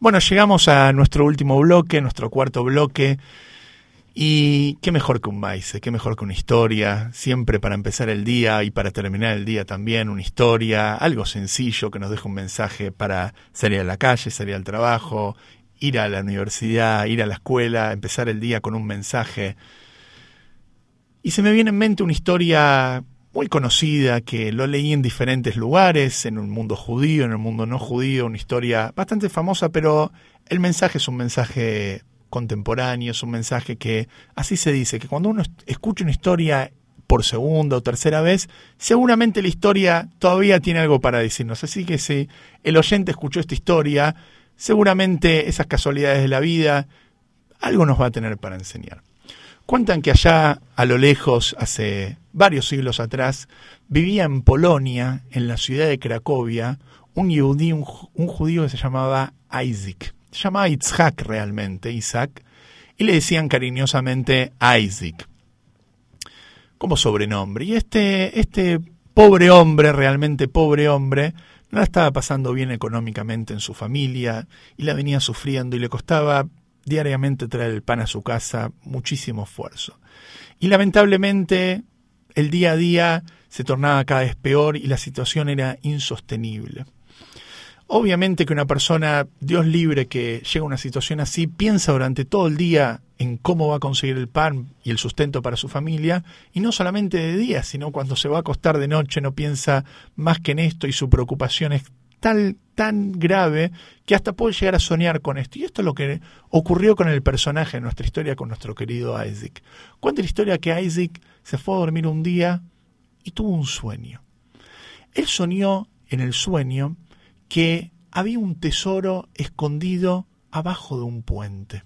Bueno, llegamos a nuestro último bloque, nuestro cuarto bloque. Y qué mejor que un maíz, qué mejor que una historia, siempre para empezar el día y para terminar el día también, una historia, algo sencillo que nos deja un mensaje para salir a la calle, salir al trabajo, ir a la universidad, ir a la escuela, empezar el día con un mensaje. Y se me viene en mente una historia muy conocida que lo leí en diferentes lugares, en un mundo judío, en el mundo no judío, una historia bastante famosa, pero el mensaje es un mensaje contemporáneo, es un mensaje que así se dice, que cuando uno escucha una historia por segunda o tercera vez, seguramente la historia todavía tiene algo para decirnos. Así que si el oyente escuchó esta historia, seguramente esas casualidades de la vida, algo nos va a tener para enseñar. Cuentan que allá a lo lejos, hace varios siglos atrás, vivía en Polonia, en la ciudad de Cracovia, un, judío que se llamaba Isaac. Se llamaba Isaac realmente, Isaac, y le decían cariñosamente Isaac como sobrenombre. Y este, este pobre hombre, realmente pobre hombre, no la estaba pasando bien económicamente en su familia y la venía sufriendo y le costaba diariamente traer el pan a su casa, muchísimo esfuerzo. Y lamentablemente el día a día se tornaba cada vez peor y la situación era insostenible. Obviamente que una persona, Dios libre, que llega a una situación así, piensa durante todo el día en cómo va a conseguir el pan y el sustento para su familia, y no solamente de día, sino cuando se va a acostar de noche no piensa más que en esto y su preocupación es tal, tan grave que hasta puede llegar a soñar con esto. Y esto es lo que ocurrió con el personaje de nuestra historia, con nuestro querido Isaac. Cuenta la historia que Isaac se fue a dormir un día y tuvo un sueño. Él soñó en el sueño que había un tesoro escondido abajo de un puente.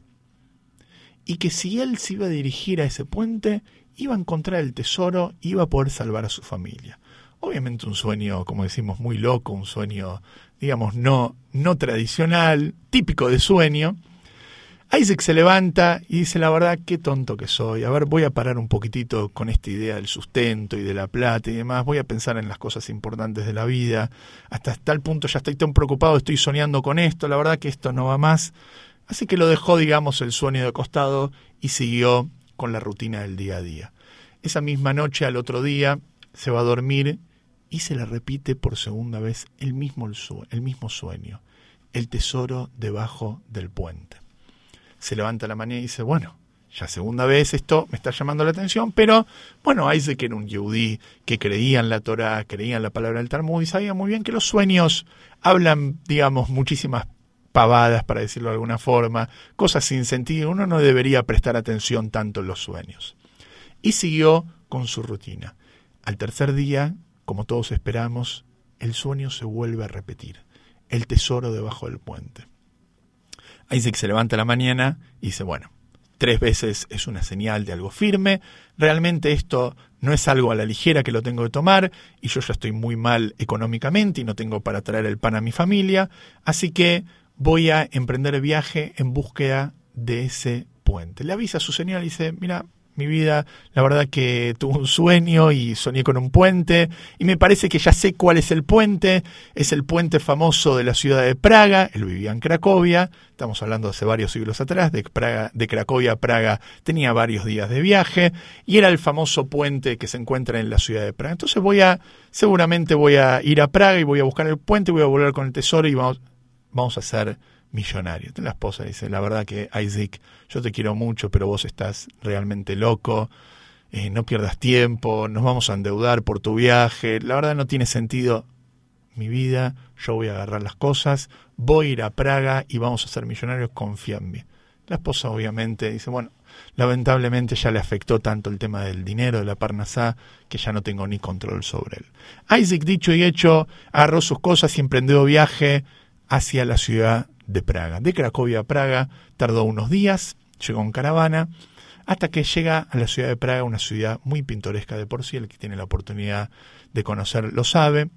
Y que si él se iba a dirigir a ese puente, iba a encontrar el tesoro, iba a poder salvar a su familia. Obviamente un sueño, como decimos, muy loco, un sueño, digamos, no, no tradicional, típico de sueño. Isaac se levanta y dice, la verdad, qué tonto que soy. A ver, voy a parar un poquitito con esta idea del sustento y de la plata y demás. Voy a pensar en las cosas importantes de la vida. Hasta tal punto ya estoy tan preocupado, estoy soñando con esto. La verdad que esto no va más. Así que lo dejó, digamos, el sueño de costado y siguió con la rutina del día a día. Esa misma noche, al otro día, se va a dormir y se le repite por segunda vez el mismo, el mismo sueño, el tesoro debajo del puente. Se levanta la mañana y dice, bueno, ya segunda vez esto me está llamando la atención, pero bueno, Isaac era un yudí que creía en la Torah, creía en la palabra del Talmud y sabía muy bien que los sueños hablan, digamos, muchísimas pavadas, para decirlo de alguna forma, cosas sin sentido. Uno no debería prestar atención tanto en los sueños. Y siguió con su rutina. Al tercer día como todos esperamos, el sueño se vuelve a repetir, el tesoro debajo del puente. Isaac se levanta la mañana y dice, bueno, tres veces es una señal de algo firme, realmente esto no es algo a la ligera que lo tengo que tomar y yo ya estoy muy mal económicamente y no tengo para traer el pan a mi familia, así que voy a emprender el viaje en búsqueda de ese puente. Le avisa a su señal y dice, mira, mi vida, la verdad que tuve un sueño y soñé con un puente y me parece que ya sé cuál es el puente, es el puente famoso de la ciudad de Praga, él vivía en Cracovia, estamos hablando hace varios siglos atrás, de, Praga, de Cracovia a Praga. Tenía varios días de viaje y era el famoso puente que se encuentra en la ciudad de Praga. Entonces voy a, seguramente voy a ir a Praga y voy a buscar el puente, voy a volver con el tesoro y vamos, vamos a hacer millonario. La esposa dice, la verdad que Isaac, yo te quiero mucho, pero vos estás realmente loco, eh, no pierdas tiempo, nos vamos a endeudar por tu viaje, la verdad no tiene sentido mi vida, yo voy a agarrar las cosas, voy a ir a Praga y vamos a ser millonarios, confía en mí. La esposa obviamente dice, bueno, lamentablemente ya le afectó tanto el tema del dinero, de la parnasá, que ya no tengo ni control sobre él. Isaac, dicho y hecho, agarró sus cosas y emprendió viaje hacia la ciudad de Praga. De Cracovia a Praga tardó unos días, llegó en caravana, hasta que llega a la ciudad de Praga, una ciudad muy pintoresca de por sí, el que tiene la oportunidad de conocer lo sabe.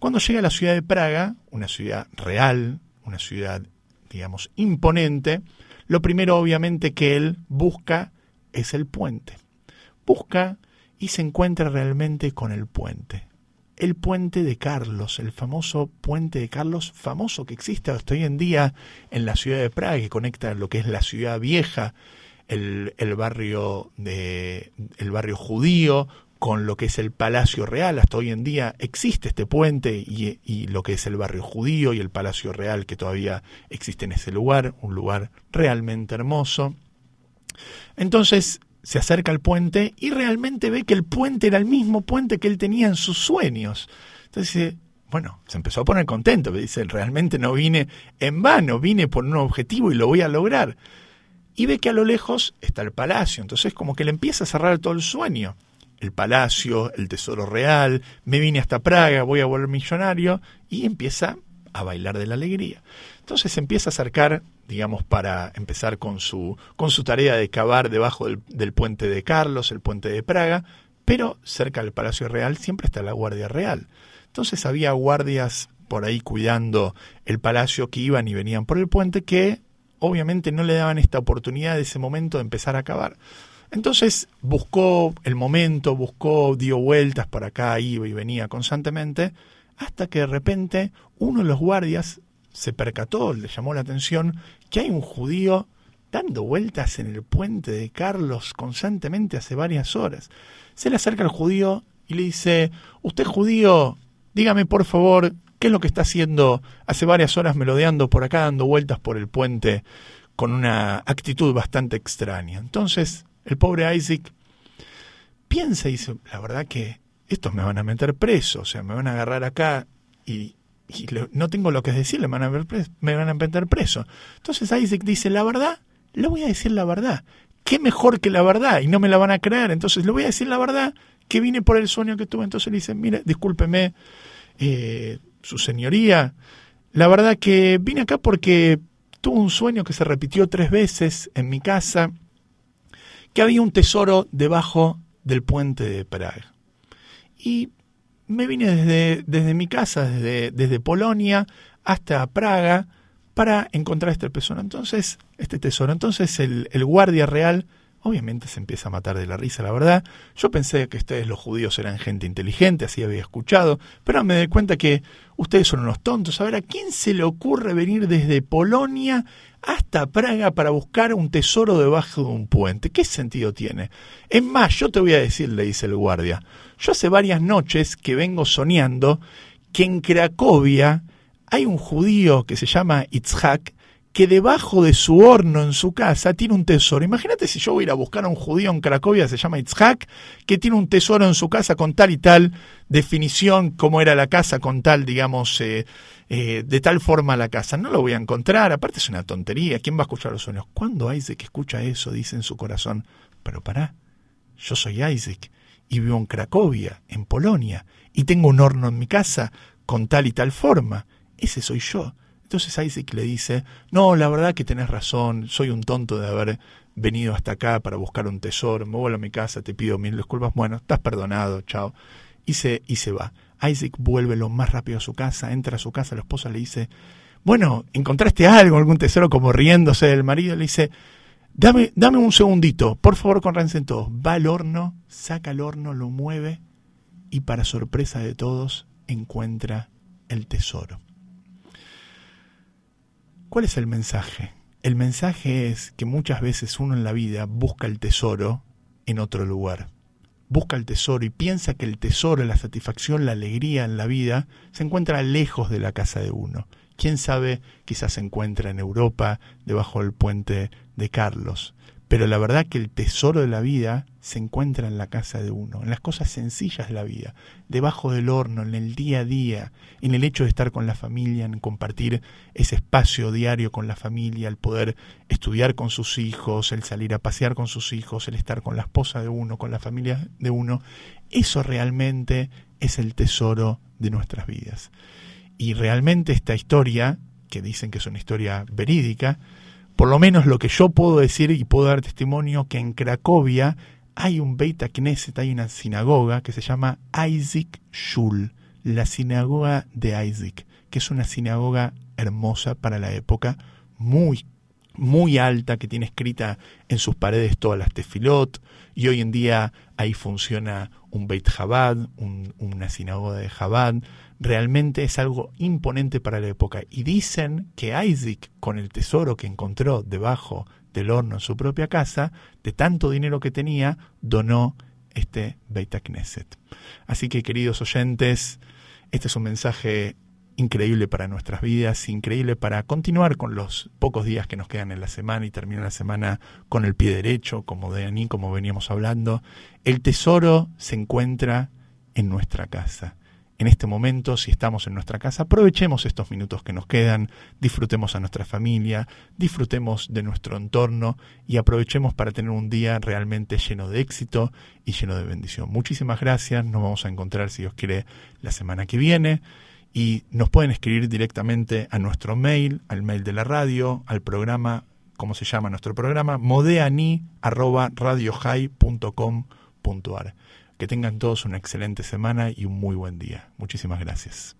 Cuando llega a la ciudad de Praga, una ciudad real, una ciudad, digamos, imponente, lo primero obviamente que él busca es el puente. Busca y se encuentra realmente con el puente. El puente de Carlos, el famoso puente de Carlos, famoso que existe hasta hoy en día en la ciudad de Praga, que conecta lo que es la ciudad vieja, el, barrio judío con lo que es el Palacio Real. Hasta hoy en día existe este puente y, y, lo que es el barrio judío y el Palacio Real que todavía existe en ese lugar, un lugar realmente hermoso. Entonces se acerca al puente y realmente ve que el puente era el mismo puente que él tenía en sus sueños. Entonces dice, bueno, se empezó a poner contento, dice, realmente no vine en vano, vine por un objetivo y lo voy a lograr. Y ve que a lo lejos está el palacio, entonces como que le empieza a cerrar todo el sueño el palacio, el tesoro real, me vine hasta Praga, voy a volver millonario, y empieza a bailar de la alegría. Entonces empieza a acercar, digamos, para empezar con su, con su tarea de cavar debajo del, puente de Carlos, el puente de Praga, pero cerca del Palacio Real siempre está la Guardia Real. Entonces había guardias por ahí cuidando el palacio que iban y venían por el puente que obviamente no le daban esta oportunidad de ese momento de empezar a cavar. Entonces buscó el momento, buscó, dio vueltas por acá, iba y venía constantemente, hasta que de repente uno de los guardias se percató, le llamó la atención, que hay un judío dando vueltas en el puente de Carlos constantemente hace varias horas. Se le acerca al judío y le dice, usted judío, dígame por favor, ¿qué es lo que está haciendo hace varias horas melodeando por acá, dando vueltas por el puente con una actitud bastante extraña? Entonces el pobre Isaac piensa y dice, la verdad que estos me van a meter preso, o sea, me van a agarrar acá y, no tengo lo que decir, me van, a me van a meter preso. Entonces Isaac dice, la verdad, le voy a decir la verdad. ¿Qué mejor que la verdad? Y no me la van a creer. Entonces le voy a decir la verdad que vine por el sueño que tuve. Entonces le dice, mire, discúlpeme, eh, su señoría, la verdad que vine acá porque tuve un sueño que se repitió tres veces en mi casa que había un tesoro debajo del puente de Praga. Y me vine desde, desde mi casa, desde, desde Polonia hasta Praga, para encontrar este tesoro. Entonces, este tesoro. Entonces el, el guardia real Obviamente se empieza a matar de la risa, la verdad. Yo pensé que ustedes los judíos eran gente inteligente, así había escuchado, pero me di cuenta que ustedes son unos tontos. A ver, ¿a quién se le ocurre venir desde Polonia hasta Praga para buscar un tesoro debajo de un puente? ¿Qué sentido tiene? Es más, yo te voy a decir, le dice el guardia, yo hace varias noches que vengo soñando que en Cracovia hay un judío que se llama Itzhak, que debajo de su horno en su casa tiene un tesoro. Imagínate si yo voy a ir a buscar a un judío en Cracovia, se llama Itzhak, que tiene un tesoro en su casa con tal y tal definición, como era la casa, con tal, digamos, eh, eh, de tal forma la casa. No lo voy a encontrar, aparte es una tontería. ¿Quién va a escuchar los sueños? ¿Cuándo Isaac escucha eso? Dice en su corazón. Pero pará, yo soy Isaac y vivo en Cracovia, en Polonia, y tengo un horno en mi casa con tal y tal forma. Ese soy yo. Entonces Isaac le dice, no, la verdad que tenés razón, soy un tonto de haber venido hasta acá para buscar un tesoro, me vuelvo a mi casa, te pido mil disculpas, bueno, estás perdonado, chao. Y se, y se va. Isaac vuelve lo más rápido a su casa, entra a su casa, la esposa le dice, bueno, ¿encontraste algo, algún tesoro como riéndose del marido? Le dice, dame, dame un segundito, por favor, con todos. Va al horno, saca el horno, lo mueve y para sorpresa de todos encuentra el tesoro. ¿Cuál es el mensaje? El mensaje es que muchas veces uno en la vida busca el tesoro en otro lugar. Busca el tesoro y piensa que el tesoro, la satisfacción, la alegría en la vida se encuentra lejos de la casa de uno. Quién sabe, quizás se encuentra en Europa, debajo del puente de Carlos. Pero la verdad que el tesoro de la vida se encuentra en la casa de uno, en las cosas sencillas de la vida, debajo del horno, en el día a día, en el hecho de estar con la familia, en compartir ese espacio diario con la familia, el poder estudiar con sus hijos, el salir a pasear con sus hijos, el estar con la esposa de uno, con la familia de uno. Eso realmente es el tesoro de nuestras vidas. Y realmente esta historia, que dicen que es una historia verídica, por lo menos lo que yo puedo decir y puedo dar testimonio que en Cracovia hay un Beit Knesset, hay una sinagoga que se llama Isaac Shul, la sinagoga de Isaac, que es una sinagoga hermosa para la época, muy muy alta que tiene escrita en sus paredes todas las tefilot y hoy en día ahí funciona un Beit Chabad, una sinagoga de Chabad. Realmente es algo imponente para la época. Y dicen que Isaac, con el tesoro que encontró debajo del horno en su propia casa, de tanto dinero que tenía, donó este Beit Knesset. Así que, queridos oyentes, este es un mensaje increíble para nuestras vidas, increíble para continuar con los pocos días que nos quedan en la semana y terminar la semana con el pie derecho, como de Aní, como veníamos hablando. El tesoro se encuentra en nuestra casa. En este momento, si estamos en nuestra casa, aprovechemos estos minutos que nos quedan, disfrutemos a nuestra familia, disfrutemos de nuestro entorno y aprovechemos para tener un día realmente lleno de éxito y lleno de bendición. Muchísimas gracias, nos vamos a encontrar, si Dios quiere, la semana que viene y nos pueden escribir directamente a nuestro mail, al mail de la radio, al programa, ¿cómo se llama nuestro programa? modeani@radiohigh.com.ar. Que tengan todos una excelente semana y un muy buen día. Muchísimas gracias.